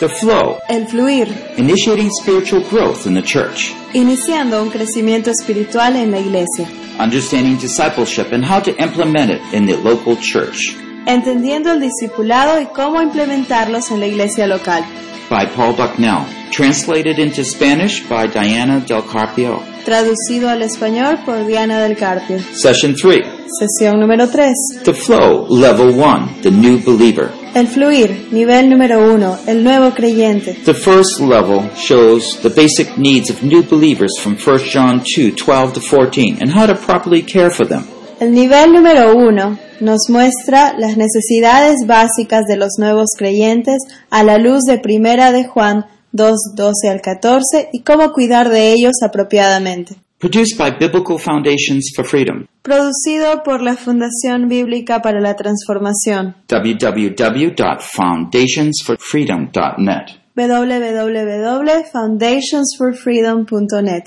The flow, El fluir, initiating spiritual growth in the church, iniciando un crecimiento espiritual en la iglesia, understanding discipleship and how to implement it in the local church. entendiendo el discipulado y cómo implementarlos en la iglesia local. By Paul Bucknell, translated into Spanish by Diana Del Carpio. Traducido al español por Diana del Carpio. Session 3. Sesión número 3. The flow, level 1, the new believer. El fluir, nivel número 1, el nuevo creyente. The first level shows the basic needs of new believers from 1 John 2, 12 to 14, and how to properly care for them. El nivel número 1 nos muestra las necesidades básicas de los nuevos creyentes a la luz de Primera de Juan 2, 12 al 14 y cómo cuidar de ellos apropiadamente. Produced by Biblical Foundations for Freedom. Producido por la Fundación Bíblica para la Transformación. www.foundationsforfreedom.net. www.foundationsforfreedom.net.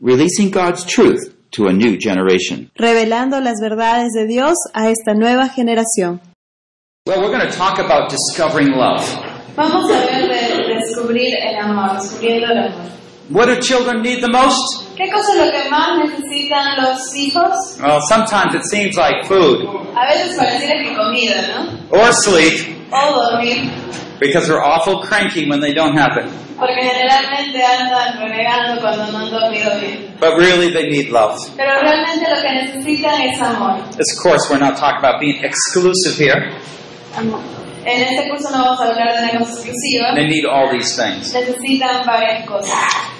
Releasing God's truth to a new generation. Revelando las verdades de Dios a esta nueva generación. Well, we're going to talk about discovering love. Vamos a ver de descubrir el amor, descubriendo el amor. What do children need the most? ¿Qué cosa es lo que más necesitan los hijos? Well, sometimes it seems like food A veces pareciera que comida, ¿no? or sleep O dormir, because they're awful cranky when they don't have it. porque generalmente andan renegando cuando no han dormido bien. But really, they need love. Pero realmente lo que necesitan es amor. Of course, we're not talking about being exclusive here. Amor. En este curso no vamos a hablar de una cosa exclusiva. They need all these things. Necesitan varias cosas.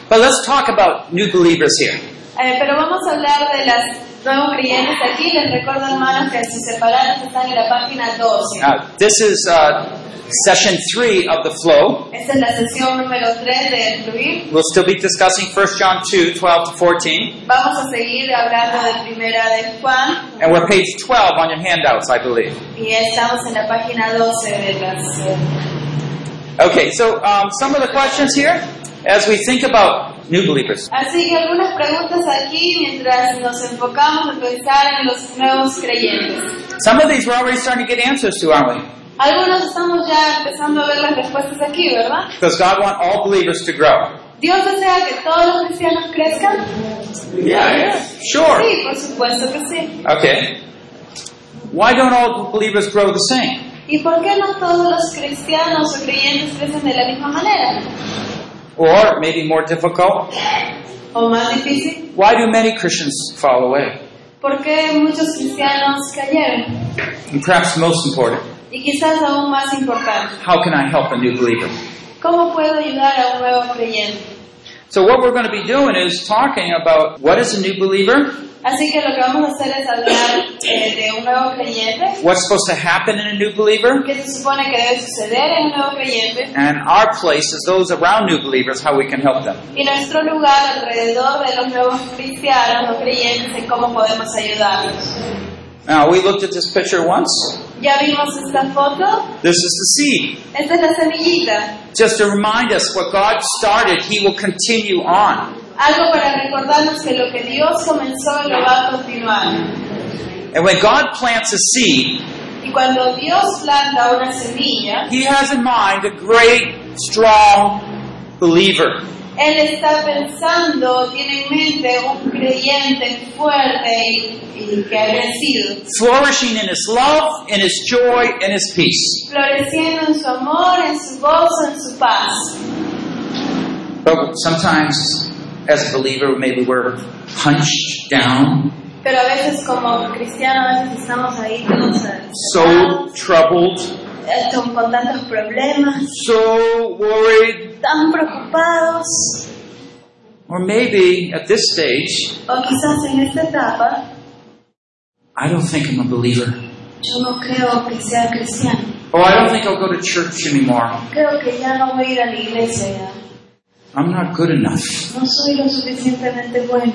But let's talk about new believers here. Eh, pero vamos a hablar de las nuevos creyentes aquí. Les recuerdo, hermanos, que sus separados están en la página 12. Now, this is uh, session three of the flow. Esta es la sesión número 3 de Fluir. We'll still be discussing 1 John 2, 12 to 14. Vamos a seguir hablando de Primera de Juan And we're page 12 on your handouts, I believe. y estamos en la página 12 de las... Okay, so um, some of the questions here as we think about new believers. Así que algunas preguntas aquí mientras nos enfocamos en pensar en los nuevos creyentes. Some of these we're already starting to get answers to, aren't we? Algunos estamos ya empezando a ver las respuestas aquí, ¿verdad? Because God wants all believers to grow. ¿Dios desea que todos los cristianos crezcan? Yeah, yeah, sure. Sí, por supuesto que sí. Okay. Why don't all believers grow the same? ¿Y por qué no todos los cristianos o creyentes crecen de la misma manera? Or, maybe more difficult, ¿O más difícil? why do many Christians fall away? ¿Por qué muchos cristianos cayeron? And perhaps most important, Y quizás aún más importante, how can I help a new believer? ¿cómo puedo ayudar a un nuevo creyente? So what we're going to be doing is talking about what is a new believer, Así que lo que vamos a hacer es hablar eh, de un nuevo creyente, what's supposed to happen in a new believer, qué se supone que debe suceder en un nuevo creyente and our place as those around new believers, how we can help them. y nuestro lugar alrededor de los nuevos cristianos, los creyentes, en cómo podemos ayudarlos. Now, we looked at this picture once. Ya vimos esta foto, This is the seed. esta es la semillita, Just to remind us what God started, He will continue on. Algo para recordarnos que lo que Dios comenzó lo va a continuar. And when God plants a seed, Y cuando Dios planta una semilla, He has in mind a great, strong believer. Él está pensando, tiene en mente un creyente fuerte y, y que ha crecido, flourishing in his love, in his joy, in his peace. floreciendo en su amor, en su gozo, en su paz. But sometimes, as a believer, maybe we're hunched down, Pero a veces como cristianos a veces estamos ahí todos so troubled, con, con tantos problemas, so worried, tan preocupados, or maybe at this stage, o quizás en esta etapa, I don't think I'm a believer. yo no creo que sea cristiano. Oh, I don't think I'll go to church anymore. Creo que ya no voy a ir a la iglesia ya. I'm not good enough. No soy lo suficientemente bueno.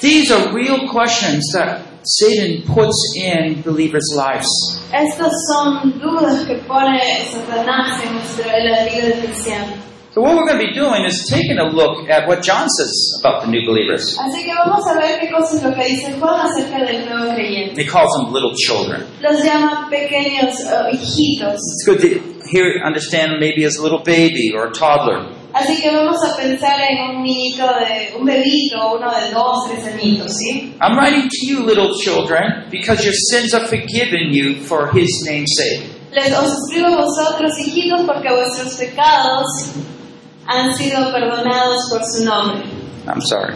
These are real questions that Satan puts in believers' lives. Estas son dudas que pone Satanás en nuestra en la vida del cristiano. So what we're going to be doing is taking a look at what John says about the new believers. Así que vamos a ver qué cosa lo que dice Juan acerca del nuevo creyente. He calls them little children. Los llama pequeños eh, hijitos. It's good to here understand maybe as a little baby or a toddler. Así que vamos a pensar en un niñito de, un bebito, uno de dos, tres añitos, ¿sí? I'm writing to you, little children, because your sins are forgiven you for his name's sake. Les os escribo a vosotros, hijitos, porque vuestros pecados han sido perdonados por su nombre. I'm sorry.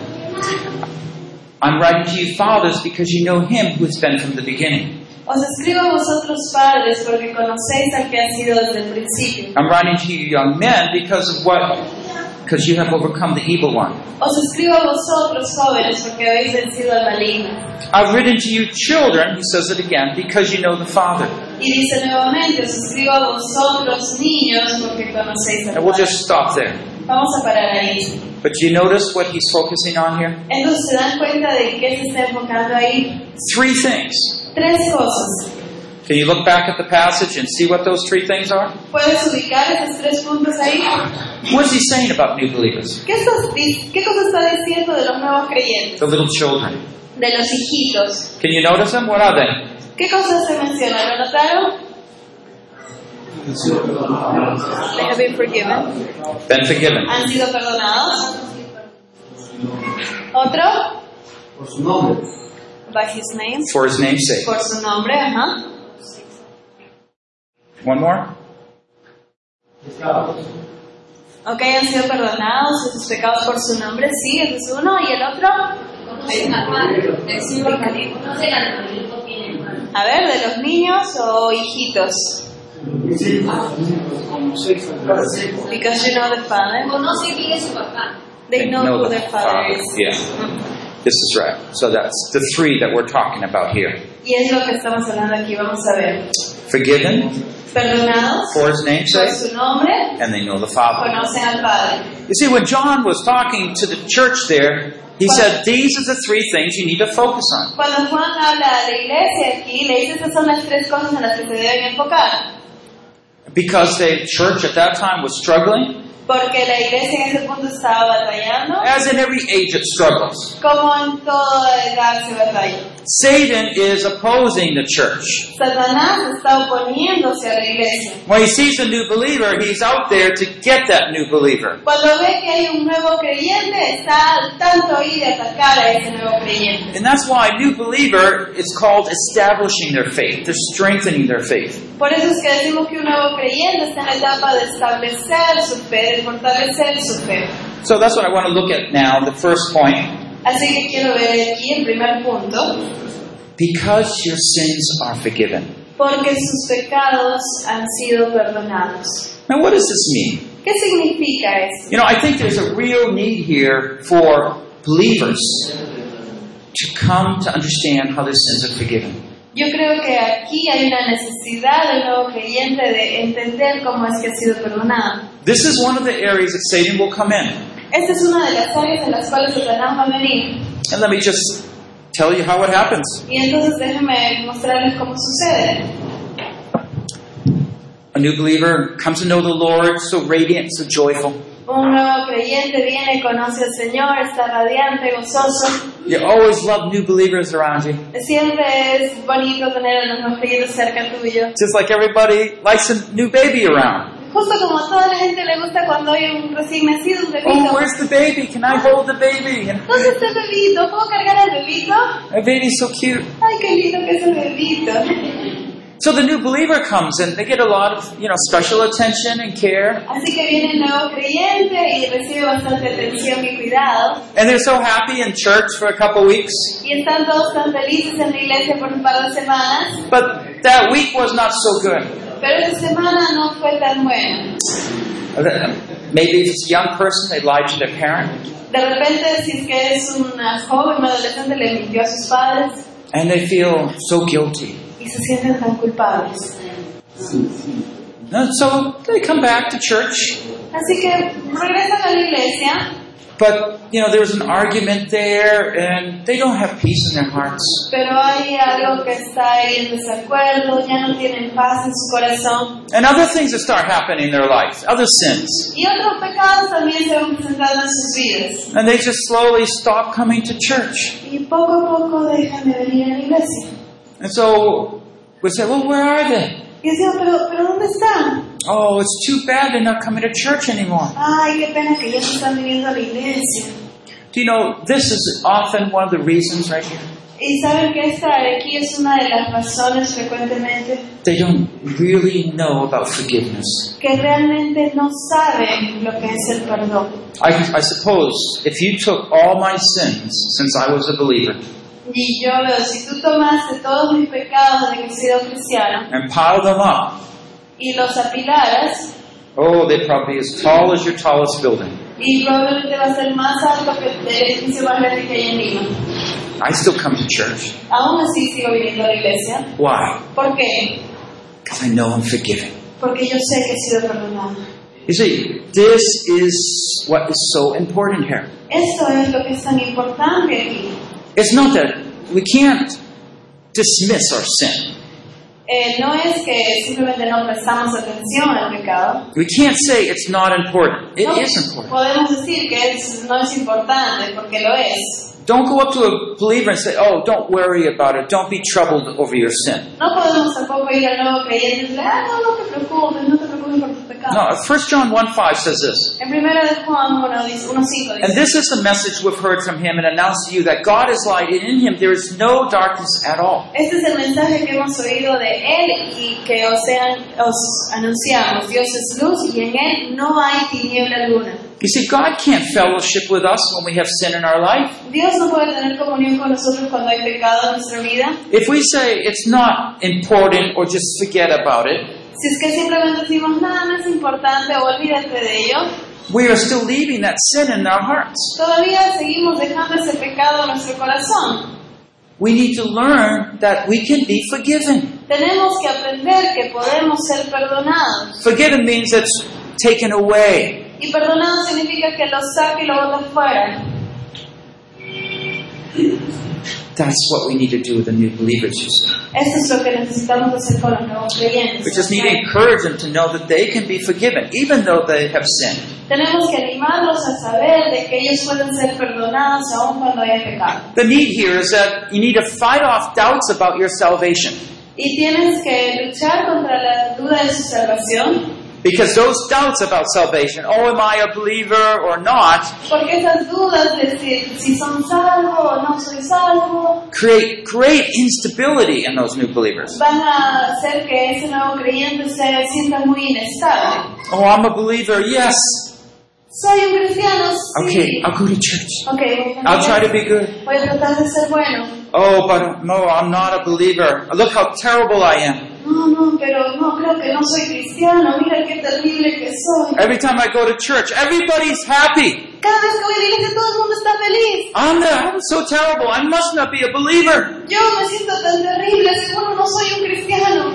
I'm writing to you, fathers, because you know him who has been from the beginning. Os escribo a vosotros, padres, porque conocéis al que ha sido desde el principio. I'm writing to you, young men, because of what? Because you have overcome the evil one. Os escribo a vosotros, jóvenes, porque habéis vencido al maligno. I've written to you, children, he says it again, because you know the Father. Y dice nuevamente, os escribo a vosotros, niños, porque conocéis al And we'll just stop there. Vamos a parar ahí. But do you notice what he's focusing on here? Entonces, ¿se dan cuenta de qué se está enfocando ahí? Three things. Tres cosas. Can you look back at the passage and see what those three things are? ¿Puedes ubicar esos tres puntos ahí? What is he saying about new believers? ¿Qué, estás di- ¿Qué cosa está diciendo de los nuevos creyentes? The little children. De los hijitos. Can you notice them? What are they? ¿Qué cosas se mencionan? ¿Lo notaron? They have been forgiven. Been forgiven. ¿Han sido perdonados? ¿Otro? por su nombre. By his name. For his name's sake. Por su nombre, ajá. One more? Ok, han sido perdonados sus pecados por su nombre, sí, ese es uno. ¿Y el otro? A ver, de los niños o hijitos. Because you know the Father. They know who the their Father is. Yeah. This is right. So that's the three that we're talking about here. Y es lo que estamos hablando aquí, vamos a ver. Forgiven Perdonados for his name's por sake, su nombre, and they know the Father. conocen al Padre. You see, when John was talking to the church there, he said, These are the three things you need to focus on. Cuando Juan habla de iglesia aquí, le dice son las tres cosas en las que se deben enfocar. Because the church at that time was struggling, Porque la iglesia en ese punto estaba batallando, as in every age it struggles. como en toda edad se batalla. Satan is opposing the church. Satanás está oponiéndose a la iglesia. When he sees a new believer, he's out there to get that new believer. Cuando ve que hay un nuevo creyente, está al tanto ahí de atacar a ese nuevo creyente. And that's why new believer is called establishing their faith. They're strengthening their faith. Por eso es que decimos que un nuevo creyente está en la etapa de establecer su fe, de fortalecer su fe. So that's what I want to look at now, the first point. Así que quiero ver aquí el primer punto, Because your sins are forgiven. porque sus pecados han sido perdonados. Now, what does this mean? ¿Qué significa esto? You know, I think there's a real need here for believers to come to understand how their sins are forgiven. Yo creo que aquí hay una necesidad del nuevo creyente de entender cómo es que ha sido perdonado. This is one of the areas that Satan will come in. Esta es una de las áreas en las cuales Satanás va a venir. And let me just tell you how it happens. Y entonces déjenme mostrarles cómo sucede. A new believer comes to know the Lord, so radiant, so joyful. Un nuevo creyente viene, conoce al Señor, está radiante, gozoso. You always love new believers around you. Siempre es bonito tener a los nuevos creyentes cerca tuyo. Just like everybody likes a new baby around. Justo como a toda la gente le gusta cuando hay un recién nacido, un Oh, where's the baby? Can I hold the baby? ¿Dónde está el bebito? ¿Puedo cargar al bebito? my baby's so cute. Ay, qué lindo que es el bebito. So the new believer comes and they get a lot of, you know, special attention and care. Así que viene el nuevo creyente y recibe bastante atención y cuidado. And they're so happy in church for a couple weeks. Y están todos tan felices en la iglesia por un par de semanas. But that week was not so good. Pero esta semana no fue tan buena. Maybe if it's a young person, they lied to their parent. De repente, si es que es una joven, adolescente, le mintió a sus padres And they feel so guilty. y se sienten tan culpables. And so they come back to church. Así que regresan a la iglesia, But, you know, there's an argument there and they don't have peace in their hearts. pero hay algo que está ahí en desacuerdo, ya no tienen paz en su corazón. And other things that start happening in their life, other sins. Y otros pecados también se van presentando en sus vidas. And they just slowly stop coming to church. Y poco a poco dejan de venir a la iglesia. And so we say, well, where are they? Y pero, pero ¿dónde están? Oh, it's too bad they're not coming to church anymore. Ay, qué pena que ya no están viniendo a la iglesia. Do you know, this is often one of the reasons right here. Y saben que esta de aquí es una de las razones frecuentemente They don't really know about forgiveness. que realmente no saben lo que es el perdón. I, I suppose if you took all my sins since I was a believer Y yo veo, si tú tomaste todos mis pecados de que he sido cristiano and piled them up, y los apilaras, oh, they'd probably be as tall as your tallest building. y probablemente va a ser más alto que el edificio más grande que hay en Lima. I still come to church. Aún así sigo viniendo a la iglesia. Why? ¿Por qué? Because I know I'm forgiven. Porque yo sé que he sido perdonado. You see, this is what is so important here. Esto es lo que es tan importante aquí. It's not that we can't dismiss our sin. Eh, no es que simplemente no prestamos atención al pecado. We can't say it's not important. It No is important. podemos decir que es- no es importante porque lo es. Don't go up to a believer and say, oh, don't worry about it. Don't be troubled over your sin. No podemos tampoco ir al nuevo creyente y decirle, ah, no, no te preocupes, no te por tus pecados. No, 1 John 1 5 says this. En primera de Juan 1.5 dice, And this is the message we've heard from him and announced to you that God is light, and in him there is no darkness at all. Este es el mensaje que hemos oído de Él y que os, sean- os anunciamos. Dios es luz y en Él no hay tiniebla alguna. You see, God can't fellowship with us when we have sin in our life. Dios no puede tener comunión con nosotros cuando hay pecado en nuestra vida. If we say it's not important or just forget about it, Si es que simplemente decimos, nada, no es importante olvídate de ello, we are still leaving that sin in our hearts. todavía seguimos dejando ese pecado en nuestro corazón. We need to learn that we can be forgiven. Tenemos que aprender que podemos ser perdonados. Forgiven means it's taken away. Y perdonado significa que lo saca y lo bota fuera. That's what we need to do with the new believers, you see. Eso es lo que necesitamos hacer con los nuevos creyentes. We just need to encourage them to know that they can be forgiven, even though they have sinned. Tenemos que animarlos a saber de que ellos pueden ser perdonados aun cuando haya pecado. The need here is that you need to fight off doubts about your salvation. Y tienes que luchar contra la duda de su salvación, Because those doubts about salvation, oh, am I a believer or not, porque esas dudas de si, si son salvos o no soy salvo, create great instability in those new believers. van a hacer que ese nuevo creyente se sienta muy inestable. Oh, I'm a believer, yes. Soy un cristiano, sí. Okay, I'll go to church. Ok, voy a I'll try to be good. voy a tratar de ser bueno. Oh, but no, I'm not a believer. Look how terrible I am. No, no, pero no, creo que no soy cristiano. Mira qué terrible que soy. Every time I go to church, everybody's happy. Cada vez que voy a la iglesia todo el mundo está feliz. I'm, the, I'm so terrible. I must not be a believer. Yo me siento tan terrible, seguro no soy un cristiano.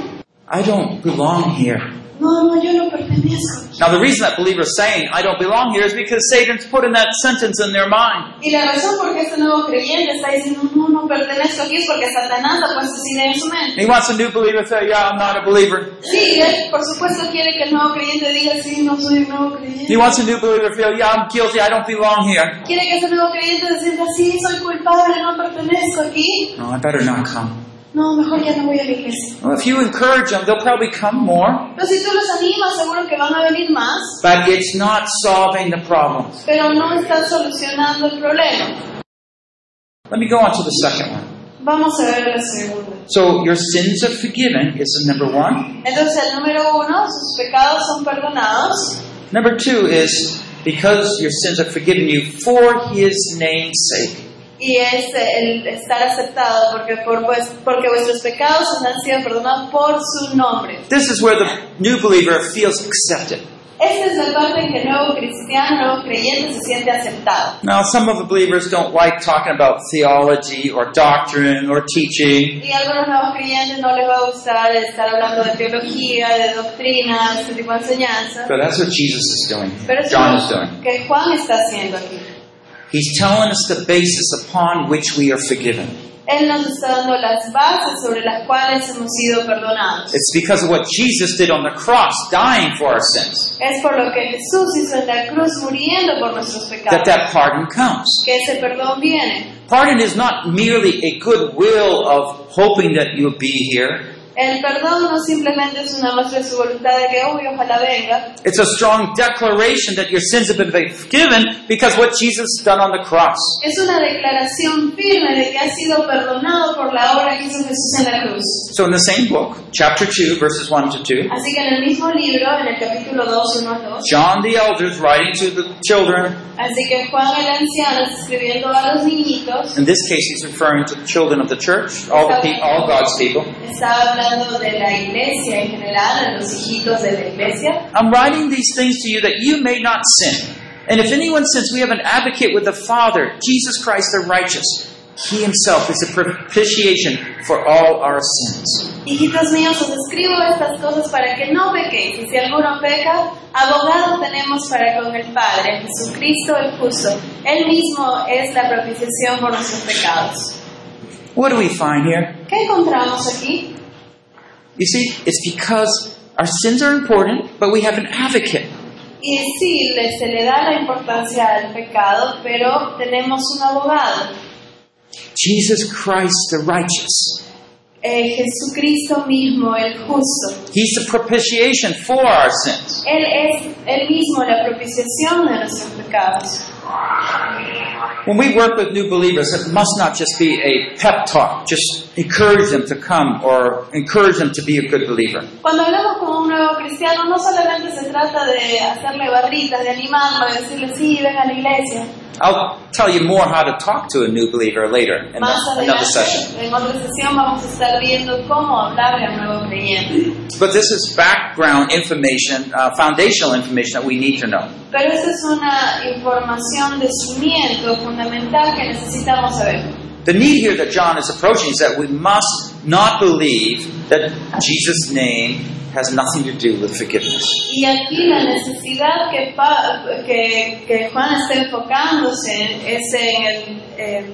I don't belong here. No, no, yo no pertenezco. Now, the reason that believer is saying, I don't belong here, is because Satan's put in that sentence in their mind. Y la razón por qué este nuevo creyente está diciendo, no, no pertenezco aquí, es porque Satanás ha puesto esa idea en su mente. He wants a new believer to say, Yeah, I'm not a believer. Sí, él por supuesto quiere que el nuevo creyente diga, sí, no soy un nuevo He wants a new believer to feel, Yeah, I'm guilty. I don't belong here. Quiere que ese nuevo creyente se sienta, sí, soy culpable, no pertenezco aquí. No, I better not come. No, mejor ya no voy a la iglesia. Well, if you encourage them, they'll probably come more. Pero si tú los animas, seguro que van a venir más, But it's not solving the problem. pero no solucionando el problema. Let me go on to the second one. Vamos a ver la segunda. So, your sins are forgiven is the number one. Entonces, el número uno, sus pecados son perdonados. Number two is because your sins are forgiven you for his name's sake. Y es el estar aceptado porque, por, pues, porque vuestros pecados os han sido perdonados por su nombre. This is where the new believer feels accepted. Esta es la parte en que el nuevo cristiano, nuevo creyente se siente aceptado. Now, some of the believers don't like talking about theology or doctrine or teaching. Y algunos nuevos creyentes no les va a gustar estar hablando de teología, de doctrina, de este tipo de enseñanza. But that's what Jesus is doing. Pero John is doing. que Juan está haciendo aquí. He's telling us the basis upon which we are forgiven. Él nos está dando las bases sobre las cuales hemos sido perdonados. It's because of what Jesus did on the cross, dying for our sins, Es por lo que Jesús hizo en la cruz muriendo por nuestros that pecados. that pardon comes. Que ese perdón viene. Pardon is not merely a good will of hoping that you'll be here. El perdón no simplemente es una muestra de su voluntad de que, uy, ojalá venga, It's a strong declaration that your sins have been forgiven because what Jesus has done on the cross. es una declaración firme de que ha sido perdonado por la obra que hizo Jesús en la cruz. So in the same book, chapter 2, verses 1 to 2, Así que en el mismo libro, en el capítulo 2, 1 al 2, John the elder is writing to the children. así que Juan el anciano escribiendo a los niñitos, In this case, he's referring to the children of the church, all the all God's people. hablando de la iglesia en general, de los hijitos de la iglesia. I'm writing these things to you that you may not sin. And if anyone sins, we have an advocate with the Father, Jesus Christ the righteous. He himself is a propitiation for all our sins. Hijitos míos, os escribo estas cosas para que no pequéis, y si alguno peca, abogado tenemos para con el Padre, Jesucristo el justo. Él mismo es la propiciación por nuestros pecados. What do we find here? ¿Qué encontramos aquí? You see, it's because our sins are important, but we have an advocate. Y sí, le- se le da la importancia al pecado, pero tenemos un abogado, Jesus Christ the righteous. eh, Jesucristo mismo, el justo. He's the propitiation for our sins. Él es él mismo la propiciación de nuestros pecados. When we work with new believers, it must not just be a pep talk, just encourage them to come or encourage them to be a good believer. Cuando hablamos con un nuevo cristiano, no solamente se trata de hacerle barritas, de animarlo, de decirle, sí, ven a la iglesia. I'll tell you more how to talk to a new believer later in Más another session. adelante, en otra sesión, vamos a estar viendo cómo hablarle a un nuevo creyente. But this is background information, uh, foundational information that we need to know. Pero es una información de cimiento fundamental que necesitamos saber. The need here that John is approaching is that we must not believe that Jesus' name has nothing to do with forgiveness. Y aquí la necesidad que, que, que Juan está enfocándose es en el, eh,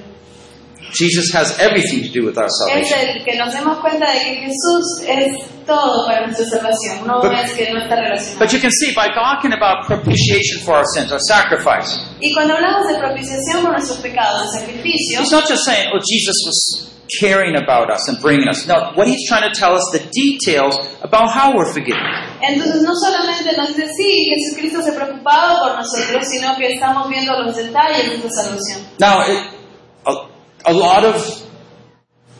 Jesus has everything to do with our es salvation. el que nos demos cuenta de que Jesús es todo para nuestra salvación, no But- es que no está relacionado. But you can see by talking about propitiation for our sins, our sacrifice, Y cuando hablamos de propiciación por nuestros pecados, sacrificio, He's not just saying, oh, Jesus was caring about us and bringing us. No, what he's trying to tell us the details about how we're forgiven. entonces no solamente nos dice, sí, Jesucristo se preocupaba por nosotros, sino que estamos viendo los detalles de salvación. Now, it, a, a lot of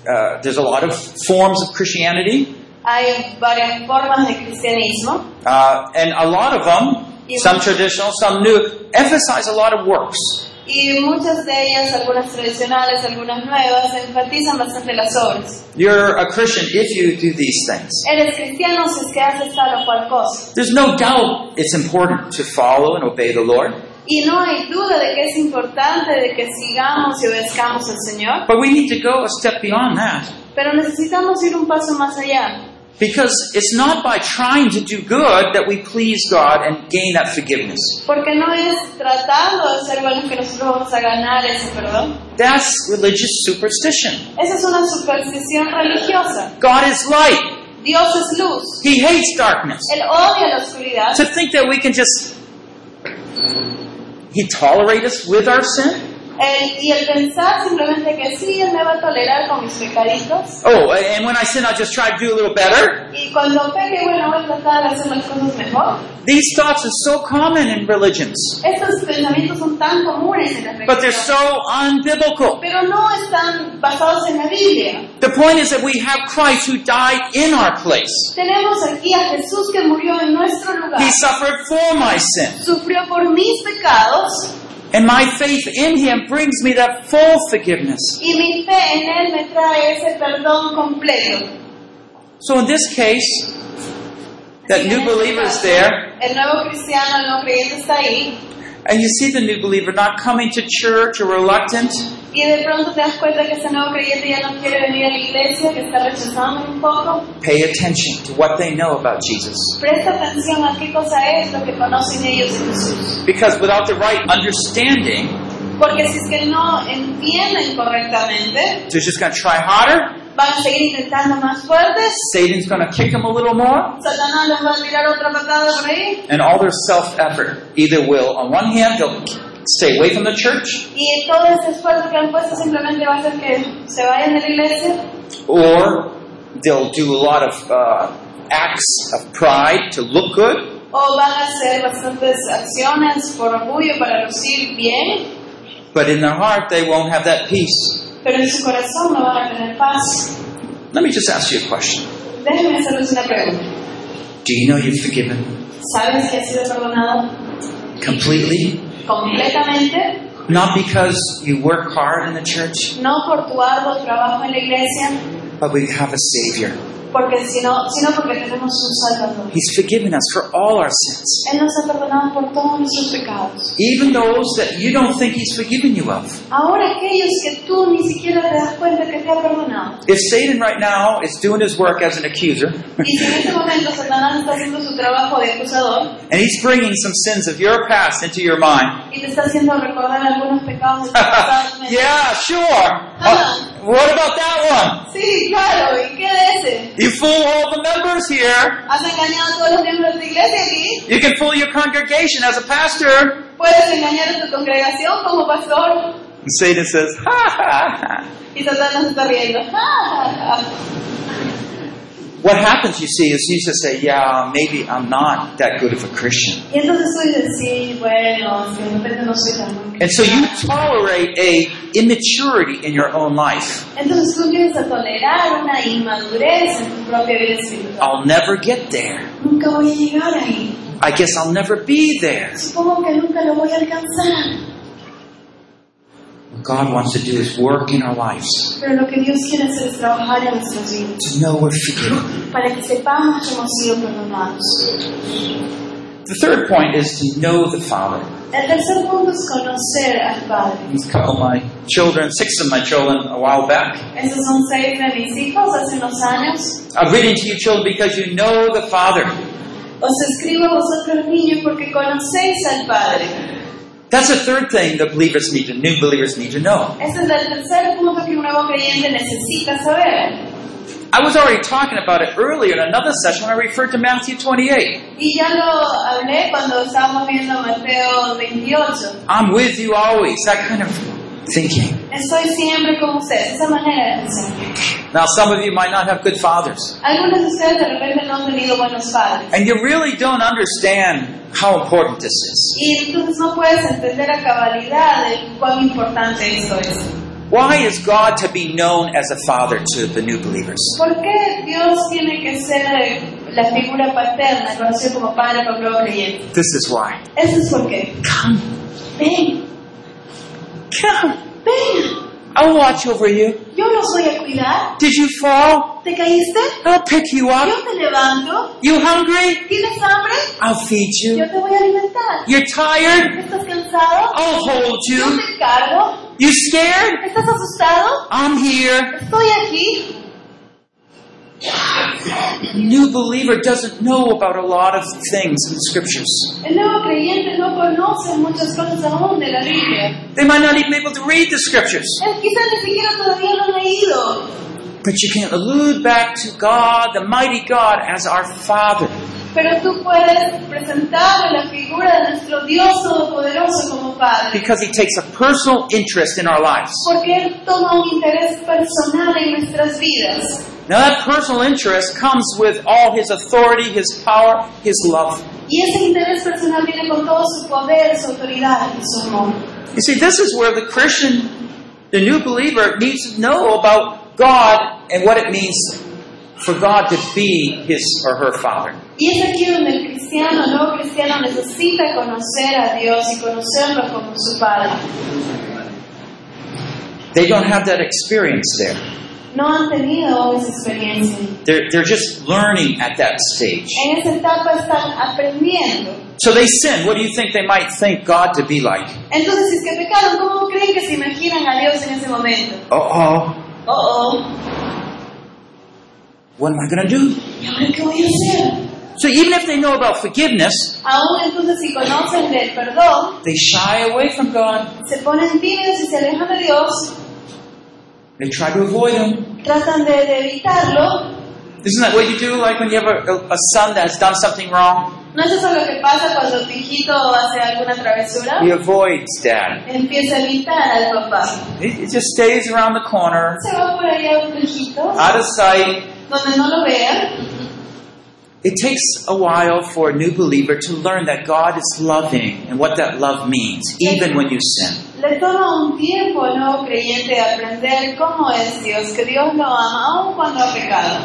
uh, there's a lot of forms of Christianity, Hay varias formas de cristianismo uh, and a lot of them, some traditional, some new, emphasize a lot of works. Y muchas de ellas, algunas tradicionales, algunas nuevas, enfatizan bastante las obras. You're a Christian if you do these things. Eres cristiano si es que haces tal o cual cosa. There's no doubt it's important to follow and obey the Lord, Y no hay duda de que es importante de que sigamos y obedezcamos al Señor, but we need to go a step beyond that. pero necesitamos ir un paso más allá. Because it's not by trying to do good that we please God and gain that forgiveness. Porque no es tratando de ser buenos que nosotros vamos a ganar ese perdón. That's religious superstition. Esa es una superstición religiosa. God is light. Dios es luz. He hates darkness. Él odia la oscuridad. To think that we can just He tolerate us with our sin? El- y el pensar simplemente que sí, Él me va a tolerar con mis pecaditos. Oh, eh, and when I sin, I'll just try to do a little better. Y cuando peque, bueno, voy a tratar de hacer las cosas mejor. These thoughts are so common in religions, Estos pensamientos son tan comunes en las but they're so unbiblical. Pero no están basados en la Biblia. The point is that we have Christ who died in our place. Tenemos aquí a Jesús que murió en nuestro lugar. He suffered for my sin. Sufrió por mis pecados And my faith in Him brings me that full forgiveness. y mi fe en Él me trae ese perdón completo. So in this case, that new believer is there, El nuevo cristiano, el nuevo creyente está ahí. And you see the new believer not coming to church or reluctant, Y de pronto te das cuenta que ese nuevo creyente ya no quiere venir a la iglesia, que está rechazando un poco. pay attention to what they know about Jesus. Presta atención a qué cosa es lo que conocen ellos de Jesús. Because without the right understanding, Porque si es que no entienden correctamente, they're just going to try harder. Van a seguir intentando más fuertes. Satan's going to kick them a little more. Satanás les va a tirar otra patada por ahí. And all their self effort either will, on one hand, they'll stay away from the church, Y todo ese esfuerzo que han puesto simplemente va a hacer que se vayan de la iglesia. or they'll do a lot of uh, acts of pride to look good. O van a hacer bastantes acciones por orgullo para lucir bien, But in their heart, they won't have that peace. Pero en su corazón no van a tener paz. Let me just ask you a question. Déjenme hacerles una pregunta. Do you know you've forgiven ¿Sabes que has sido perdonado completely? completamente? Not because you work hard in the church, No por tu arduo trabajo en la iglesia, but we have a Savior. Porque sino, sino porque tenemos un Salvador. He's forgiven us for all our sins, Él nos ha perdonado por todos nuestros pecados. even those that you don't think He's forgiven you of. Ahora aquellos que tú ni siquiera te das cuenta que te ha perdonado. If Satan right now is doing his work as an accuser, Y si en este momento Satanás está haciendo su trabajo de acusador and he's bringing some sins of your past into your mind, y te está haciendo recordar algunos pecados de tu pasado, yeah, sure. Uh, what about that one? Sí, claro, ¿y qué de ese? You fool all the members here. ¿Has engañado a todos los miembros de la iglesia aquí? You can fool your congregation as a pastor. ¿Puedes engañar a tu congregación como pastor? And Satan says, ha ha ha. Y Satanás está riendo. Ja, ja, ja. What happens, you see, is you just say, yeah, maybe I'm not that good of a Christian. Y entonces tú dices, sí, bueno, si de repente no soy tan buen And so you tolerate a immaturity in your own life. Entonces tú empiezas a tolerar una inmadurez en tu propia vida espiritual. I'll never get there. Nunca voy a llegar ahí. I guess I'll never be there. Supongo que nunca lo voy a alcanzar. God wants to do is work in our lives Pero lo que Dios quiere hacer es trabajar en nuestras vidas to know we're forgiven. para que sepamos que hemos sido perdonados. The third point is to know the Father. El tercer punto es conocer al Padre. These couple of my children, six of my children, a while back. Esos son seis de mis hijos hace unos años. I'm reading to you, children, because you know the Father. Os escribo a vosotros niños porque conocéis al Padre. That's the third thing that believers need to, new believers need to know. Ese es el tercer punto que un nuevo creyente necesita saber. I was already talking about it earlier in another session when I referred to Matthew 28. Y ya lo hablé cuando estábamos viendo Mateo 28. I'm with you always, that kind of thinking. Estoy siempre con ustedes, esa manera de pensar. Now, some of you might not have good fathers, Algunos de ustedes de repente no han tenido buenos padres. and you really don't understand how important this is. Y entonces no puedes entender a cabalidad de cuán importante esto es. Why is God to be known as a father to the new believers? ¿Por qué Dios tiene que ser eh, la figura paterna, conocido como padre para nuevo creyente? This is why. Eso es por qué. Come, Ven, I'll watch over you. yo los voy a cuidar. Did you fall? ¿Te caíste? I'll pick you up. Yo te levanto. You hungry? ¿Tienes hambre? I'll feed you. Yo te voy a alimentar. You're tired? ¿Estás cansado? I'll hold Yo you. te cargo. You scared? ¿Estás asustado? I'm here. Estoy aquí. A new believer doesn't know about a lot of things in the scriptures. El nuevo creyente no conoce muchas cosas aún de la Biblia. They might not even be able to read the scriptures. Eh, quizás ni siquiera todavía lo ha leído. But you can allude back to God, the mighty God, as our Father. Pero tú puedes presentarle la figura de nuestro Dios Todopoderoso como Padre. Because He takes a personal interest in our lives. Porque Él toma un interés personal en nuestras vidas. Now, that personal interest comes with all His authority, His power, His love. Y ese interés personal viene con todo su poder, su autoridad y su amor. You see, this is where the Christian, the new believer, needs to know about God and what it means for God to be his or her Father. Y es aquí donde el cristiano, el nuevo cristiano, necesita conocer a Dios y conocerlo como su Padre. They don't have that experience there. No han tenido esa experiencia. They're, they're just learning at that stage. En esa etapa están aprendiendo. So they sin. What do you think they might think God to be like? Entonces, si es que pecaron, ¿cómo creen que se imaginan a Dios en ese momento? Uh oh. Oh, oh, What am I going to do? ¿y ahora qué voy a hacer? So even if they know about forgiveness, Aún entonces, si conocen del perdón, they shy away from God. se ponen y se alejan de Dios, They try to avoid Him. tratan de, de evitarlo. Isn't that what you do? Like when you have a, a son that has done something wrong, ¿No es eso lo que pasa cuando tu hijito hace alguna travesura? he avoids dad. Empieza a evitar al papá. He he just stays around the corner, Se va por allá un hijito, out of sight, donde no lo vean. It takes a while for a new believer to learn that God is loving and what that love means, even when you sin. Le toma un tiempo al nuevo creyente aprender cómo es Dios, que Dios lo ama aun cuando ha pecado.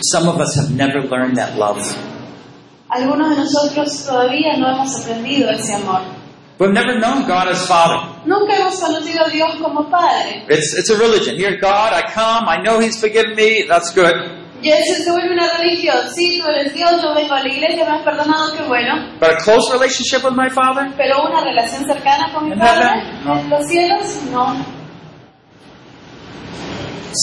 Some of us have never learned that love. Algunos de nosotros todavía no hemos aprendido ese amor. We've never known God as Father. Nunca hemos conocido a Dios como Padre. It's, it's a religion. Here, God, I come, I know He's forgiven me, that's good. Y eso se vuelve una religión. Sí, tú eres Dios, yo vengo a la iglesia, me has perdonado, qué bueno. But a close relationship with my Father? Pero una relación cercana con mi ¿En Padre heaven? No. en los cielos, no.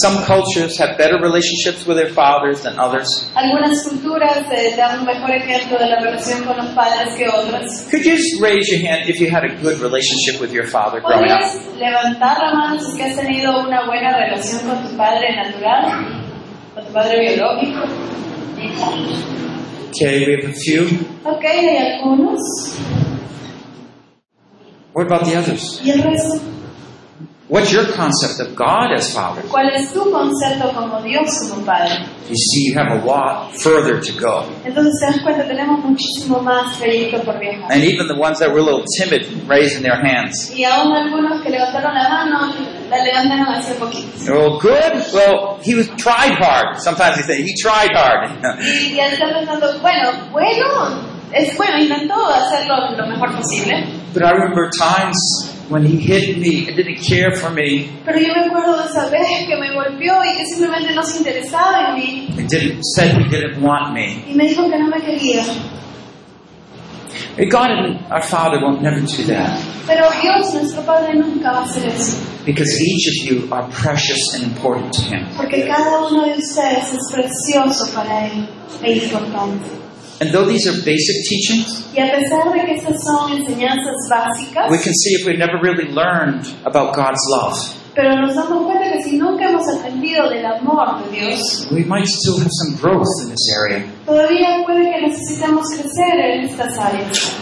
Some cultures have better relationships with their fathers than others. Algunas culturas eh, dan un mejor ejemplo de la relación con los padres que otras. Could you just raise your hand if you had a good relationship with your father growing up? ¿Podrías levantar la mano si es que has tenido una buena relación con tu padre natural? ¿Con tu padre biológico? Okay, we have a few. Ok, hay algunos. What about the others? ¿Y el resto? What's your concept of God as Father? ¿Cuál es tu concepto como Dios como Padre? You see, you have a lot further to go. Entonces te das cuenta, tenemos muchísimo más trayecto por viajar. And even the ones that were a little timid raising their hands. Y aún algunos que levantaron la mano, la levantaron hace poquito. Oh, good. Well, he was tried hard. Sometimes they say he tried hard. Y ya está pensando, bueno, bueno, es bueno, intentó hacerlo lo mejor posible. but I remember times when he hit me and didn't care for me Pero yo me acuerdo de esa vez que me golpeó y que simplemente no se interesaba en mí and didn't said he didn't want me. y me dijo que no me quería. God and our Father won't never do that Pero Dios, nuestro Padre, nunca va a hacer eso. because each of you are precious and important to Him. Porque cada uno de ustedes es precioso para Él e importante. And though these are basic teachings, Y a pesar de que estas son enseñanzas básicas, we can see if we've never really learned about God's love, pero nos damos cuenta que si nunca hemos aprendido del amor de Dios, we might still have some growth in this area. todavía puede que necesitemos crecer en estas áreas.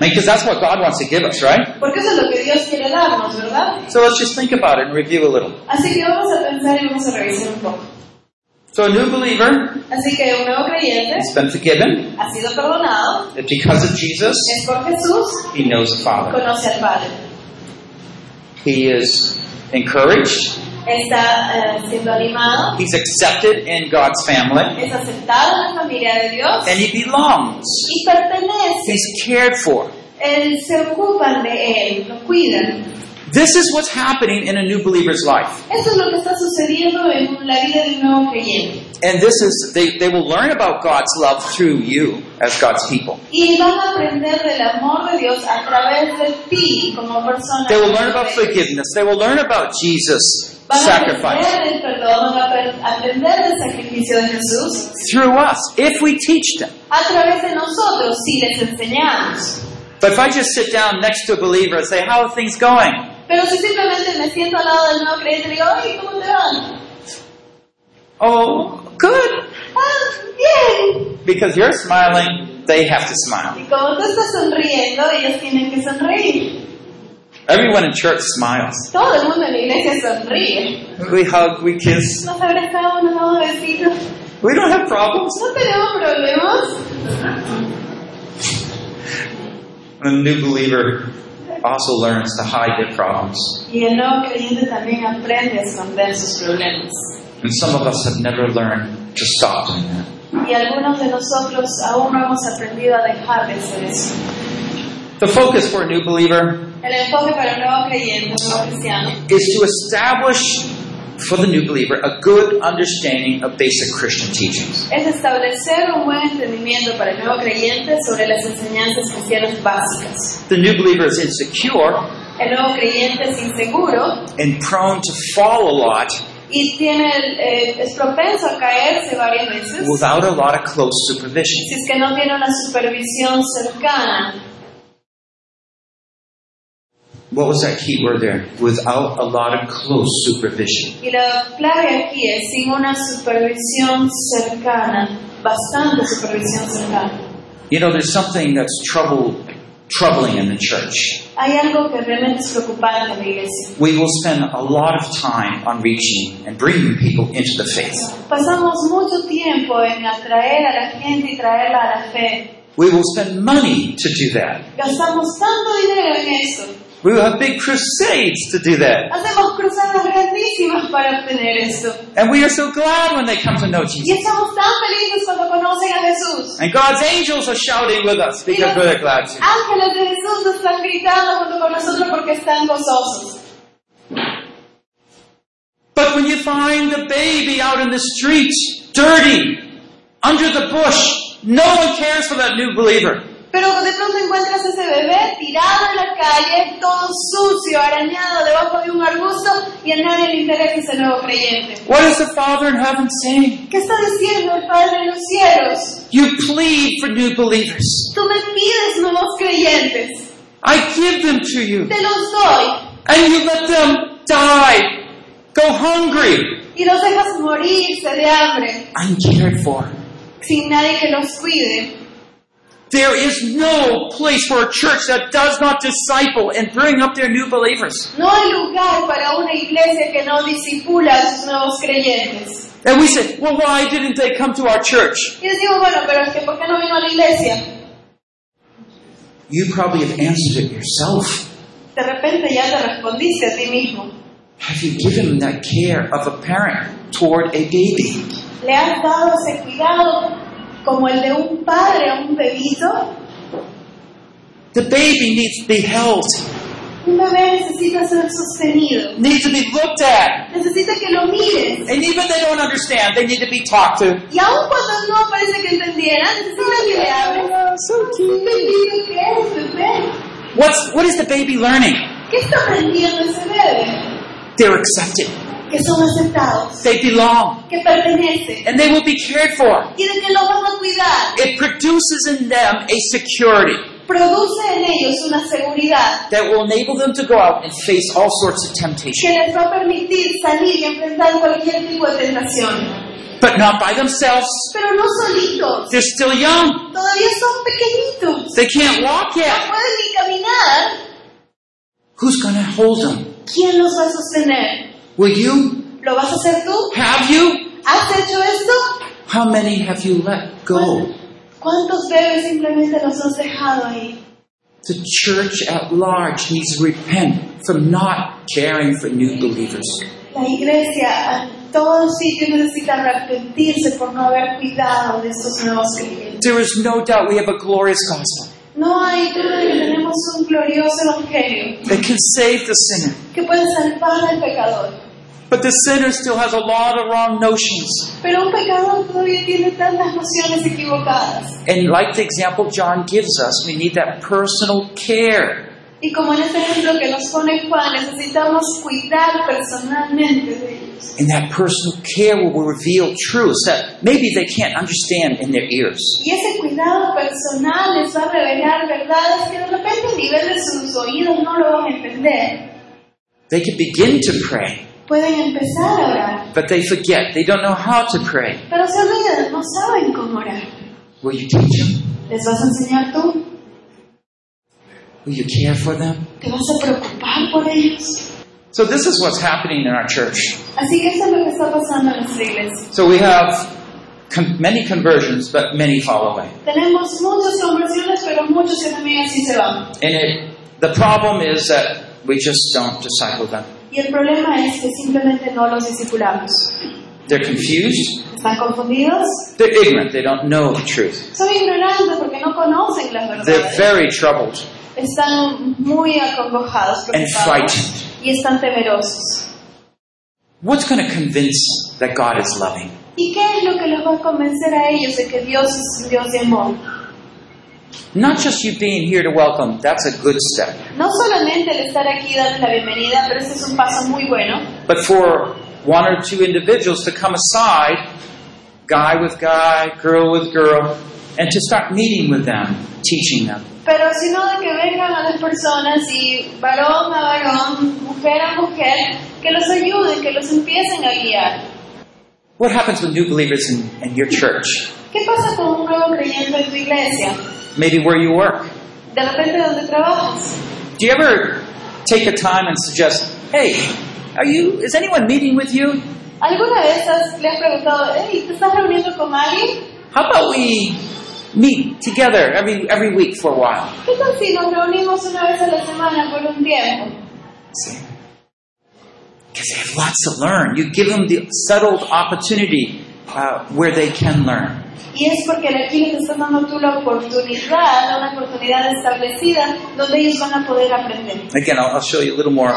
Because that's what God wants to give us, right? Porque eso es lo que Dios quiere darnos, ¿verdad? So let's just think about it and review a little. Así que vamos a pensar y vamos a revisar un poco. So a new believer Así que un nuevo creyente has been forgiven. ha sido perdonado, That because of Jesus, es por Jesús, he knows the Father. conoce al Padre. He is encouraged. Está eh, siendo animado, He's accepted in God's family. es aceptado en la familia de Dios And he belongs. y pertenece. He's cared for. Él se ocupan de él, lo cuidan. This is what's happening in a new believer's life. Eso es lo que está sucediendo en la vida de un nuevo creyente. And this is, they, they will learn about God's love through you as God's people. Y van a aprender del amor de Dios a través de ti como persona. They will learn about forgiveness. They will learn about Jesus' sacrifice aprender del perdón, van a apre- aprender del sacrificio de Jesús through us if we teach them. a través de nosotros si les enseñamos. But if I just sit down next to a believer and say, How are things going? Pero si simplemente me siento al lado del nuevo creyente y digo, ay, ¿cómo te? Oh, good. Ah, bien. Because you're smiling, they have to smile. Y como tú estás sonriendo, ellos tienen que sonreír. Everyone in church smiles. Todo el mundo en la iglesia sonríe. We hug, we kiss. Nos abrazamos, nos damos besitos. We don't have problems. No tenemos problemas. A new believer also learns to hide their problems. Y el nuevo creyente también aprende a esconder sus problemas. And some of us have never learned to stop doing that. Y algunos de nosotros aún no hemos aprendido a dejar de hacer eso. The focus for a new believer El enfoque para un nuevo creyente, un nuevo cristiano, is to establish for the new believer a good understanding of basic Christian teachings. es establecer un buen entendimiento para el nuevo creyente sobre las enseñanzas cristianas básicas. The new believer is insecure El nuevo creyente es inseguro and prone to fall a lot y tiene, el- eh, es propenso a caerse varias veces without a lot of close supervision. si es que no tiene una supervisión cercana. What was that key word there? Without a lot of close supervision. Y la clave aquí es sin una supervisión cercana, bastante supervisión cercana. You know, there's something that's troubled troubling in the church. Hay algo que realmente es preocupante en la iglesia. We will spend a lot of time on reaching and bringing people into the faith. Pasamos mucho tiempo en atraer a la gente y traerla a la fe. We will spend money to do that. Gastamos tanto dinero en eso. We will have big crusades to do that. Hacemos cruzadas grandísimas para obtener esto. And we are so glad when they come to know Y Jesus. estamos tan felices cuando conocen a Jesús. And God's angels are shouting with us because we're glad to. Ángeles de Jesús están gritando junto con nosotros porque están gozosos. But when you find the baby out in the streets, dirty, under the bush, no one cares for that new believer. Pero de pronto encuentras ese bebé tirado en la calle, todo sucio, arañado debajo de un arbusto y a nadie le interesa ese nuevo creyente. What is the Father in heaven saying? ¿Qué está diciendo el Padre en los cielos? You plead for new believers. Tú me pides nuevos creyentes, I give them to you. te los doy And you let them die, go hungry, y los dejas morirse de hambre uncared for. sin nadie que los cuide. There is no place for a church that does not disciple and bring up their new believers. No hay lugar para una iglesia que no disipula a sus nuevos creyentes. And we say, well, why didn't they come to our church? Y decimos, bueno, pero es que ¿por qué no vino a la iglesia? You probably have answered it yourself. De repente ya te respondiste a ti mismo. Have you given that care of a parent toward a baby? ¿Le has dado ese cuidado como el de un padre a un bebito? The baby needs to be held, Un bebé necesita ser sostenido. needs to be looked at. Necesita que lo mires. And even they don't understand, they need to be talked to. Y aun cuando no parece que entendiera, necesita que le hables. Oh, so Un bebito que es, bebé. What's, what is the baby learning? ¿Qué está aprendiendo ese bebé? They're accepted. Que son aceptados, They belong. que pertenecen And they will be cared for. y de que van a cuidar. It produces in them a security Produce en ellos una seguridad that will enable them to go out and face all sorts of que les va a permitir salir y enfrentar cualquier tipo de tentación. But not by themselves. Pero no solitos, They're still young. todavía son pequeñitos. They can't walk No yet. pueden ni caminar. Who's going to hold them? ¿Quién los va a sostener? Will you? ¿Lo vas a hacer tú? Have you? ¿Has hecho esto? How many have you let go? ¿Cuántos bebés simplemente los has dejado ahí? The church at large needs to repent from not caring for new believers. La iglesia en todos sitios necesita arrepentirse por no haber cuidado de estos nuevos creyentes. There is no doubt we have a glorious gospel No hay duda de que tenemos un glorioso evangelio that can save the sinner. que puede salvar al pecador. But the sinner still has a lot of wrong notions. Pero un pecador todavía tiene tantas nociones equivocadas. And like the example John gives us, we need that personal care. Y como en este ejemplo que nos pone Juan, necesitamos cuidar personalmente de ellos. And that personal care will reveal truths that maybe they can't understand in their ears. Y ese cuidado personal les va a revelar verdades que de repente a nivel de sus oídos no lo van a entender. They can begin to pray, Pueden empezar a orar, but they forget. They don't know how to pray. pero se olvidan, no saben cómo orar. Will you teach them? ¿Les vas a enseñar tú? Will you care for them? ¿Te vas a preocupar por ellos? So this is what's happening in our church. Así que eso es lo que está pasando en nuestra iglesia. So we have con- many conversions, but many fall away. Tenemos muchas conversiones, pero muchos que también así se van. And it, the problem is that we just don't disciple them. Y el problema es que simplemente no los discipulamos. They're confused. ¿Están confundidos? They're ignorant. They don't know the truth. Son ignorantes porque no conocen las They're very troubled Están muy acongojados, and frightened. y están temerosos. What's going to convince that God is loving? ¿Y qué es lo que los va a convencer a ellos de que Dios es un Dios de amor? Not just you being here to welcome, that's a good step. No solamente el estar aquí la bienvenida, pero ese es un paso muy bueno, But for one or two individuals to come aside, guy with guy, girl with girl, and to start meeting with them, teaching them. pero sino de que vengan a las personas y varón a varón, mujer a mujer, que los ayuden, que los empiecen a guiar. What happens with new believers in, in your church? ¿Qué pasa con un nuevo creyente en tu iglesia? Maybe where you work. de repente donde trabajas. Do you ever take a time and suggest, hey, are you, is anyone meeting with you? ¿Alguna vez has- le has preguntado, hey, ¿te estás reuniendo con alguien? How about we meet together every, every week for a while? ¿Qué tal si nos reunimos una vez a la semana por un tiempo? See? Because they have lots to learn. You give them the settled opportunity uh, where they can learn. Y es porque aquí les estás dando tú la oportunidad, una oportunidad establecida donde ellos van a poder aprender. Again, I'll, I'll show you a little more,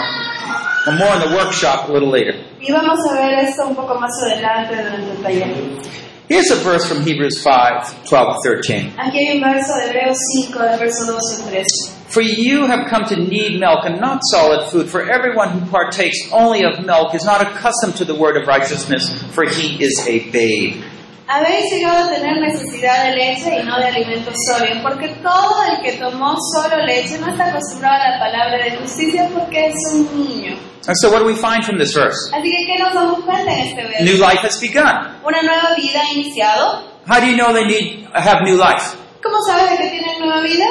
more in the workshop a little later. Y vamos a ver esto un poco más adelante durante el taller. Here's a verse from Hebrews 5 12 13. Aquí hay un verso de Hebreos 5, del verso 12 al 13. For you have come to need milk and not solid food, for everyone who partakes only of milk is not accustomed to the word of righteousness, for he is a babe. Habéis llegado a tener necesidad de leche y no de alimentos sólidos, porque todo el que tomó solo leche no está acostumbrado a la palabra de justicia porque es un niño. And so, what do we find from this verse? Así que, ¿qué nos damos cuenta en este verso? New life has begun. Una nueva vida ha iniciado. How do you know they need have new life? ¿Cómo sabes que tienen nueva vida?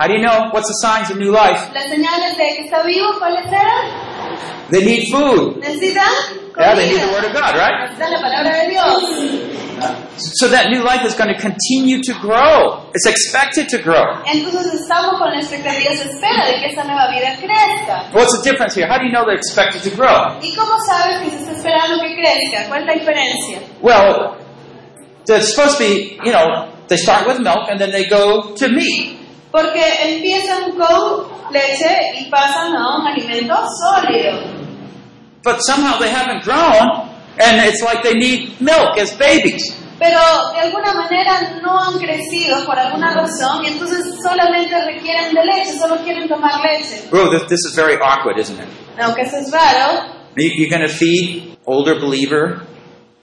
How do you know what's the signs of new life? Las señales de que está vivo, ¿cuáles eran? They need food. Necesitan Yeah, they need the word of God, right? La palabra de Dios. Uh, so that new life is going to continue to grow. It's expected to grow. Entonces estamos con la expectativa, se espera de que esta nueva vida crezca. What's the difference here? How do you know they're expected to grow? ¿Y cómo sabes que se está esperando que crezca? ¿Cuál es la diferencia? Well, it's supposed to be, you know, they start with milk and then they go to meat. Porque empiezan con leche y pasan a un alimento sólido. But somehow they haven't grown and it's like they need milk as babies. Pero de alguna manera no han crecido por alguna razón y entonces solamente requieren de leche, solo quieren tomar leche. Oh, this, this is very awkward, isn't it? Aunque eso es raro, You- You're going to feed older believer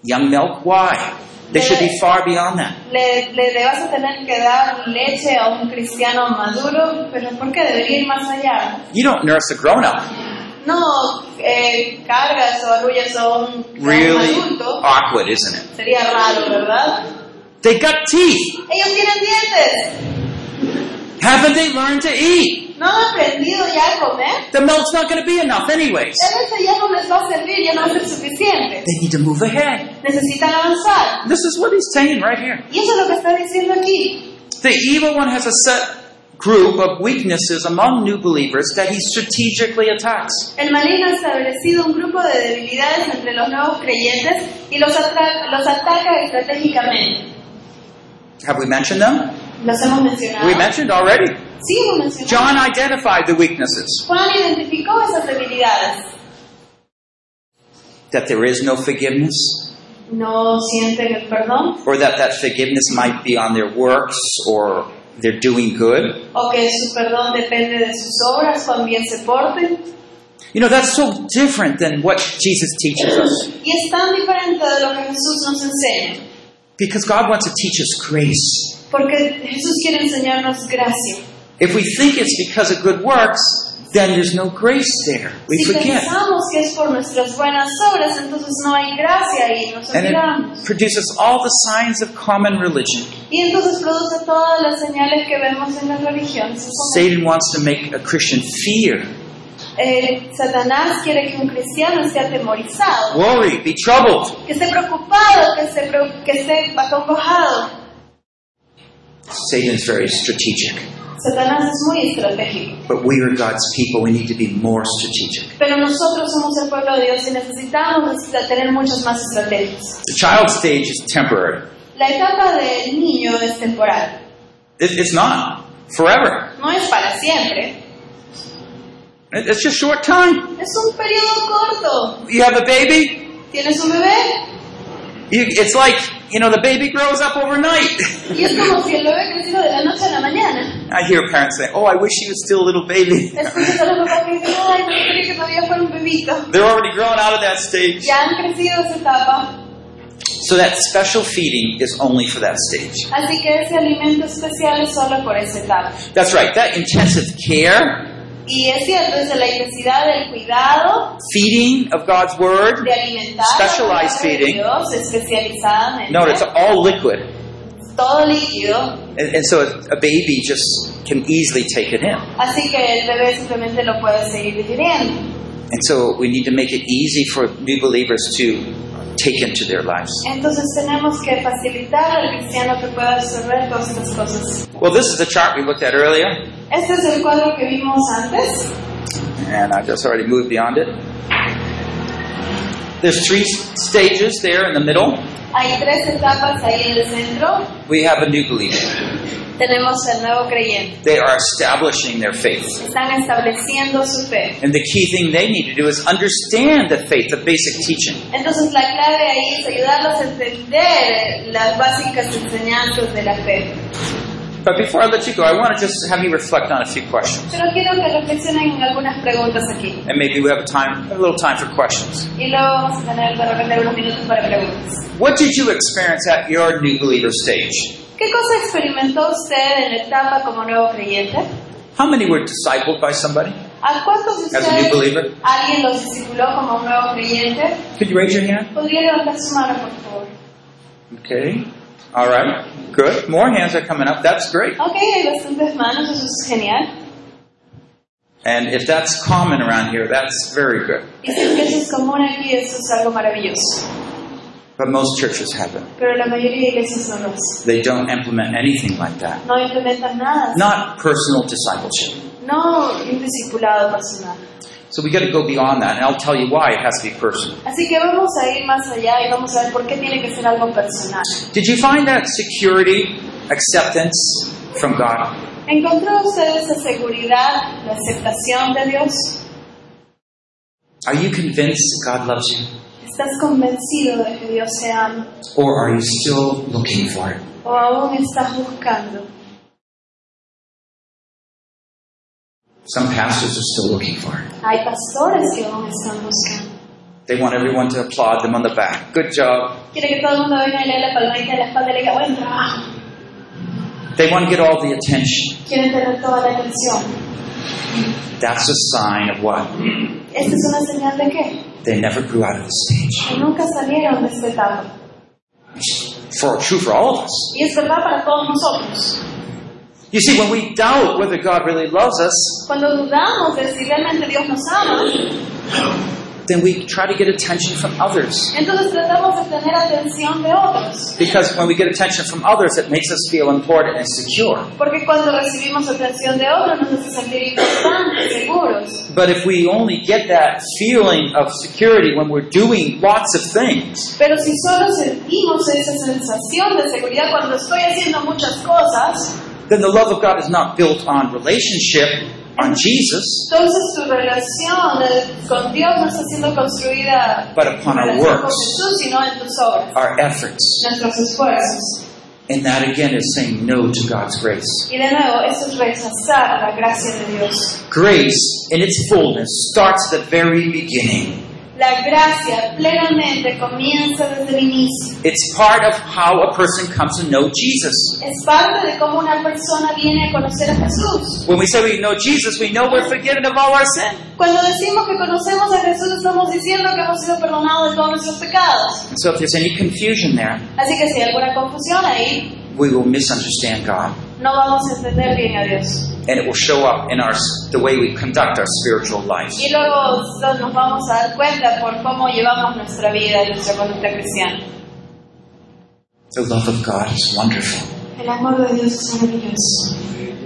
young milk? Why? They should be far beyond that. le, le, le vas a tener que dar leche a un cristiano maduro, pero ¿por qué debería ir más allá? You don't nurse a grown up. No eh, cargas o arrullas a un, Really adulto, awkward, isn't it? sería raro, ¿verdad? They got teeth. Ellos tienen dientes, Haven't they learned to eat? no han aprendido ya a comer. The milk's not going to be enough, anyways. La leche ya no les va a servir, ya no va a ser suficiente. They need to move ahead. Necesitan avanzar. This is what he's saying right here. Y eso es lo que está diciendo aquí. The evil one has a set group of weaknesses among new believers that he strategically attacks. El maligno ha establecido un grupo de debilidades entre los nuevos creyentes y los, atra- los ataca estratégicamente. Have we mentioned them? ¿Los hemos mencionado? We mentioned already. Sí, hemos mencionado. John identified the weaknesses Juan identificó esas debilidades. that there is no forgiveness, No sienten el perdón or that that forgiveness might be on their works or they're doing good. o que su perdón depende de sus obras, cuán bien se porten. You know, that's so different than what Jesus teaches us. Y es tan diferente de lo que Jesús nos enseña. Because God wants to teach us grace. Porque Jesús quiere enseñarnos gracia. If we think it's because of good works, then there's no grace there. We si forget. pensamos que es por nuestras buenas obras, entonces no hay gracia y nos And olvidamos. it produces all the signs of common religion. Y entonces produce todas las señales que vemos en las religiones. Satan wants to make a Christian fear, Eh, Satanás quiere que un cristiano esté atemorizado, worry, be troubled. que esté preocupado, que esté, que esté acongojado. Satan is very strategic. Satanás es muy estratégico. But we are God's people. We need to be more strategic. Pero nosotros somos el pueblo de Dios y necesitamos tener muchas más estrategias. The child stage is temporary. La etapa del niño es temporal, It, it's not forever. no es para siempre. It- It's just short time. Es un periodo corto. You have a baby. ¿Tienes un bebé? You, it's like you know the baby grows up overnight. Y es como si el bebé creciera de la noche a la mañana. I hear parents say, "Oh, I wish he was still a little baby." Escuchas a los papás que dicen, ay, me gustaría que todavía fuera un bebito. They're already grown out of that stage. Ya han crecido esa etapa. So that special feeding is only for that stage. Así que ese alimento especial es solo por esa etapa. That's right. That intensive care, Y es cierto, es la intensidad del cuidado, feeding of God's word. de alimentar Specialized feeding. Dios, especializadamente. No, it's all liquid. todo líquido, And, and so a, a baby just can easily take it in. así que el bebé simplemente lo puede seguir digiriendo. And so we need to make it easy for new believers to take into their lives. Entonces tenemos que facilitar al cristiano que pueda absorber todas estas cosas. Well, this is the chart we looked at earlier, Este es el cuadro que vimos antes. and I just already moved beyond it. There's three stages there in the middle. Hay tres etapas ahí en el centro. We have a new believer. Tenemos el nuevo creyente. They are establishing their faith. Están estableciendo su fe. And the key thing they need to do is understand the faith, the basic teaching. Entonces la clave ahí es ayudarlos a entender las básicas enseñanzas de la fe. But before I let you go, I want to just have you reflect on a few questions. Pero quiero que reflexionen en algunas preguntas aquí. And maybe we have a time, a little time for questions. Y luego vamos a tener de repente algunos minutos para preguntas. What did you experience at your new believer stage? ¿Qué cosa experimentó usted en la etapa como nuevo creyente? How many were discipled by somebody? ¿A cuántos de As a new ustedes believer? alguien los discipuló como un nuevo creyente? Could you raise your hand? ¿Podría levantar su mano, por favor? Okay. All right. Good. More hands are coming up. That's great. Ok, hay bastantes manos, eso es genial. And if that's common around here, that's very good. Y si es que eso es común aquí, eso es algo maravilloso. But most churches haven't. Pero la mayoría de iglesias no lo hacen. They don't implement anything like that. No implementan nada. Not personal discipleship. No un discipulado personal. So we got to go beyond that, and I'll tell you why it has to be personal. Así que vamos a ir más allá y vamos a ver por qué tiene que ser algo personal. Did you find that security, acceptance from God? ¿Encontró usted esa seguridad, la aceptación de Dios? Are you convinced God loves you? ¿Estás convencido de que Dios te ama? Or are you still looking for it? ¿O aún estás buscando? Some pastors are still looking for it. Hay pastores que aún están buscando. They want everyone to applaud them on the back. Good job. Quiere que todo el mundo venga y le dé la palmadita la espalda y le diga, buen trabajo. They want to get all the attention. Quieren tener toda la atención. That's a sign of what? ¿Esta es una señal de qué? They never grew out of the stage. Nunca salieron de etapa. For true for all of us. Y es verdad para todos nosotros. You see, when we doubt whether God really loves us, Cuando dudamos de si realmente Dios nos ama, then we try to get attention from others. entonces tratamos de tener atención de otros. Because when we get attention from others, it makes us feel important and secure. Porque cuando recibimos atención de otros nos hace sentir importantes, seguros. But if we only get that feeling of security when we're doing lots of things, Pero si solo sentimos esa sensación de seguridad cuando estoy haciendo muchas cosas, then the love of God is not built on relationship, on Jesus, entonces relación eh, con Dios no está siendo construida But upon our works. Jesús, sino en tus obras, our efforts. nuestros esfuerzos. And that again is saying no to God's grace. Y de nuevo, eso es rechazar la gracia de Dios. Grace, in its fullness, starts at the very beginning. La gracia plenamente comienza desde el inicio. It's part of how a person comes to know Jesus. Es parte de cómo una persona viene a conocer a Jesús. When we say we know Jesus, we know we're forgiven of all our sin. Cuando decimos que conocemos a Jesús, estamos diciendo que hemos sido perdonados de todos nuestros pecados. So if there's any confusion there, Así que si hay alguna confusión ahí, we will misunderstand God. No vamos a entender bien a Dios. And it will show up in our the way we conduct our spiritual life. Y luego so- nos vamos a dar cuenta por cómo llevamos nuestra vida y nuestra conducta cristiana. The love of God is wonderful. El amor de Dios es maravilloso.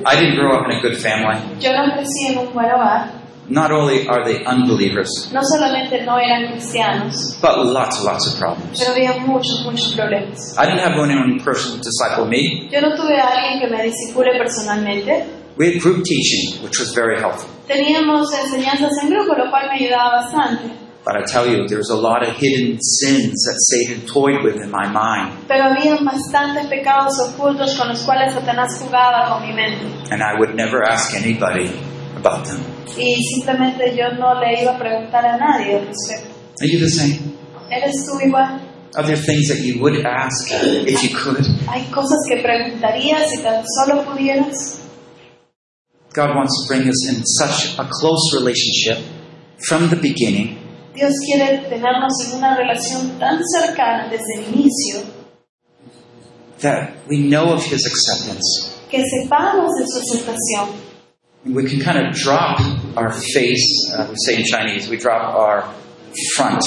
I didn't grow up in a good family. Yo no crecí en un buen hogar. Not only are they unbelievers, No solamente no eran cristianos, but lots and lots of problems. pero había muchos, muchos problemas. I didn't have anyone person disciple me. Yo no tuve a alguien que me personalmente. We had group teaching, which was very helpful. Teníamos enseñanzas en grupo, lo cual me ayudaba bastante. But I tell you, there's a lot of hidden sins that Satan toyed with in my mind, Pero había bastantes pecados ocultos con los cuales Satanás jugaba con mi mente. and I would never ask anybody them. Y simplemente yo no le iba a preguntar a nadie al respecto. Are you the same? ¿Eres tú igual? Are there things that you would ask if you could? ¿Hay cosas que preguntarías si tan solo pudieras? God wants to bring us in such a close relationship from the beginning Dios quiere tenernos en una relación tan cercana desde el inicio that we know of His acceptance. que sepamos de su aceptación. We can kind of drop our face, uh, we say in Chinese, we drop our front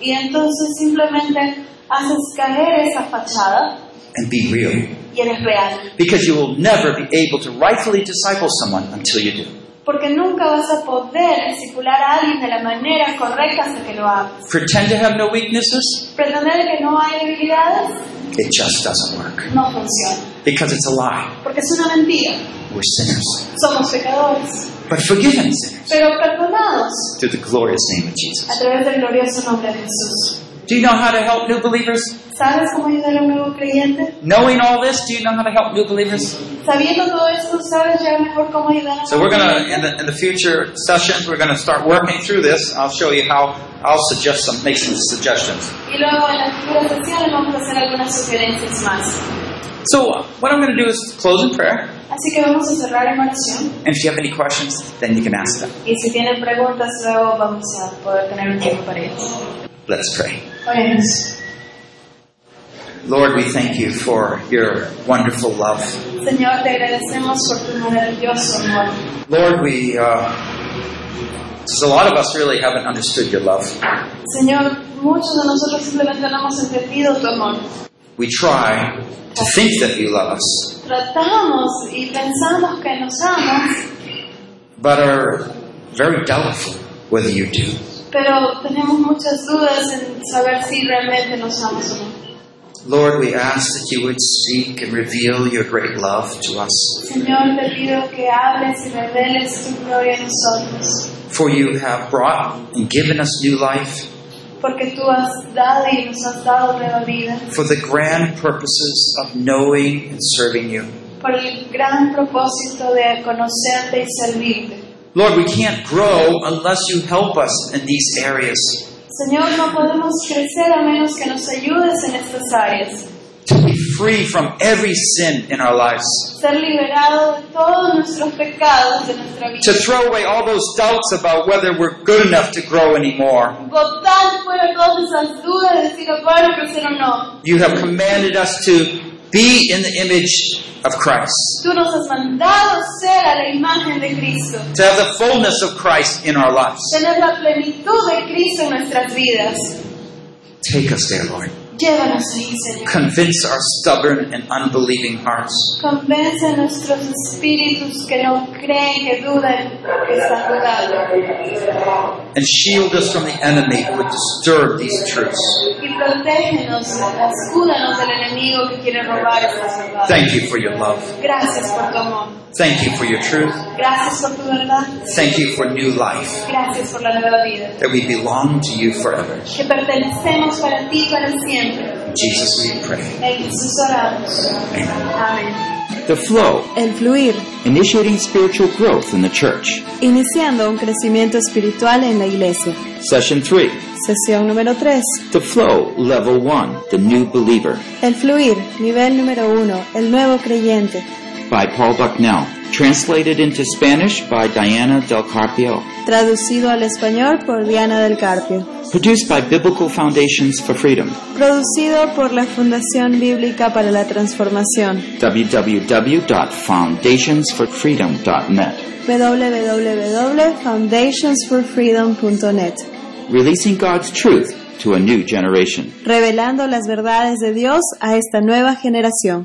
Y entonces simplemente haces caer esa fachada and be real. y eres real. Because you will never be able to rightfully disciple someone until you do. Porque nunca vas a poder discipular a alguien de la manera correcta hasta que lo hagas. Pretend to have no weaknesses, Pretender que no hay debilidades it just doesn't work. no funciona. Because it's a lie. Porque es una mentira. We're sinners. Somos pecadores. But forgiven sinners Pero perdonados through the glorious name of a Jesus. través del glorioso nombre de Jesús. Do you know how to help new believers? ¿Sabes cómo ayudar a un nuevo creyente? Knowing all this, do you know how to help new believers? Sabiendo todo esto, ¿sabes ya mejor cómo ayudar a So we're gonna in the, in the future sessions we're gonna start working through this. I'll show you how I'll suggest some make some suggestions. Y luego en las futuras sesiones vamos a hacer algunas sugerencias más. So uh, what I'm gonna do is close in prayer, Así que vamos a cerrar en oración. and if you have any questions, then you can ask them. Y si tienen preguntas, luego vamos a poder tener un tiempo para ellos. Let's pray. Oremos. Lord, we thank you for your wonderful love. Señor, te agradecemos por tu maravilloso amor. Lord, we uh, so a lot of us really haven't understood your love. Señor, muchos de nosotros simplemente no hemos entendido tu amor. We try to think that you love us, Tratamos y pensamos que nos amas, but are very doubtful whether you do. Pero tenemos muchas dudas en saber si realmente nos amas o no. Lord, we ask that you would speak and reveal your great love to us. Señor, te pido que hables y reveles tu gloria a nosotros, For you have brought and given us new life porque tú has dado y nos has dado nueva vida, for the grand purposes of knowing and serving you. por el gran propósito de conocerte y servirte. Lord, we can't grow unless you help us in these areas Señor, no podemos crecer a menos que nos ayudes en estas áreas. to be free from every sin in our lives, Ser liberado de todos nuestros pecados de nuestra vida. to throw away all those doubts about whether we're good enough to grow anymore. Botar fuera todas esas dudas de si lo puedo crecer o no. You have commanded us to be in the image of Christ, Tú nos has mandado ser a la imagen de Cristo. to have the fullness of Christ in our lives. Tener la plenitud de Cristo en nuestras vidas. Take us there, Lord. Llévanos ahí, Señor. Convince our stubborn and unbelieving hearts. Convence a nuestros espíritus que no creen, que que están dudando. and shield us from the enemy who would disturb these truths. Y protégenos, escúdanos del enemigo que quiere robar estas verdades. Thank you for your love. Gracias por tu amor. Thank you for your truth. Gracias por tu verdad. Thank you for new life, Gracias por la nueva vida. that we belong to you forever. Que pertenecemos para ti para siempre. In Jesus we pray. En Jesús oramos. Amen. Amén. The flow, El fluir, initiating spiritual growth in the church. iniciando un crecimiento espiritual en la iglesia. Session 3. Sesión número 3. The flow, level 1, the new believer. El fluir, nivel número 1, el nuevo creyente. By Paul Bucknell. Translated into Spanish by Diana Del Carpio. Traducido al español por Diana del Carpio. Produced by Biblical Foundations for Freedom. Producido por la Fundación Bíblica para la Transformación. www.foundationsforfreedom.net. www.foundationsforfreedom.net. Releasing God's truth to a new generation. Revelando las verdades de Dios a esta nueva generación.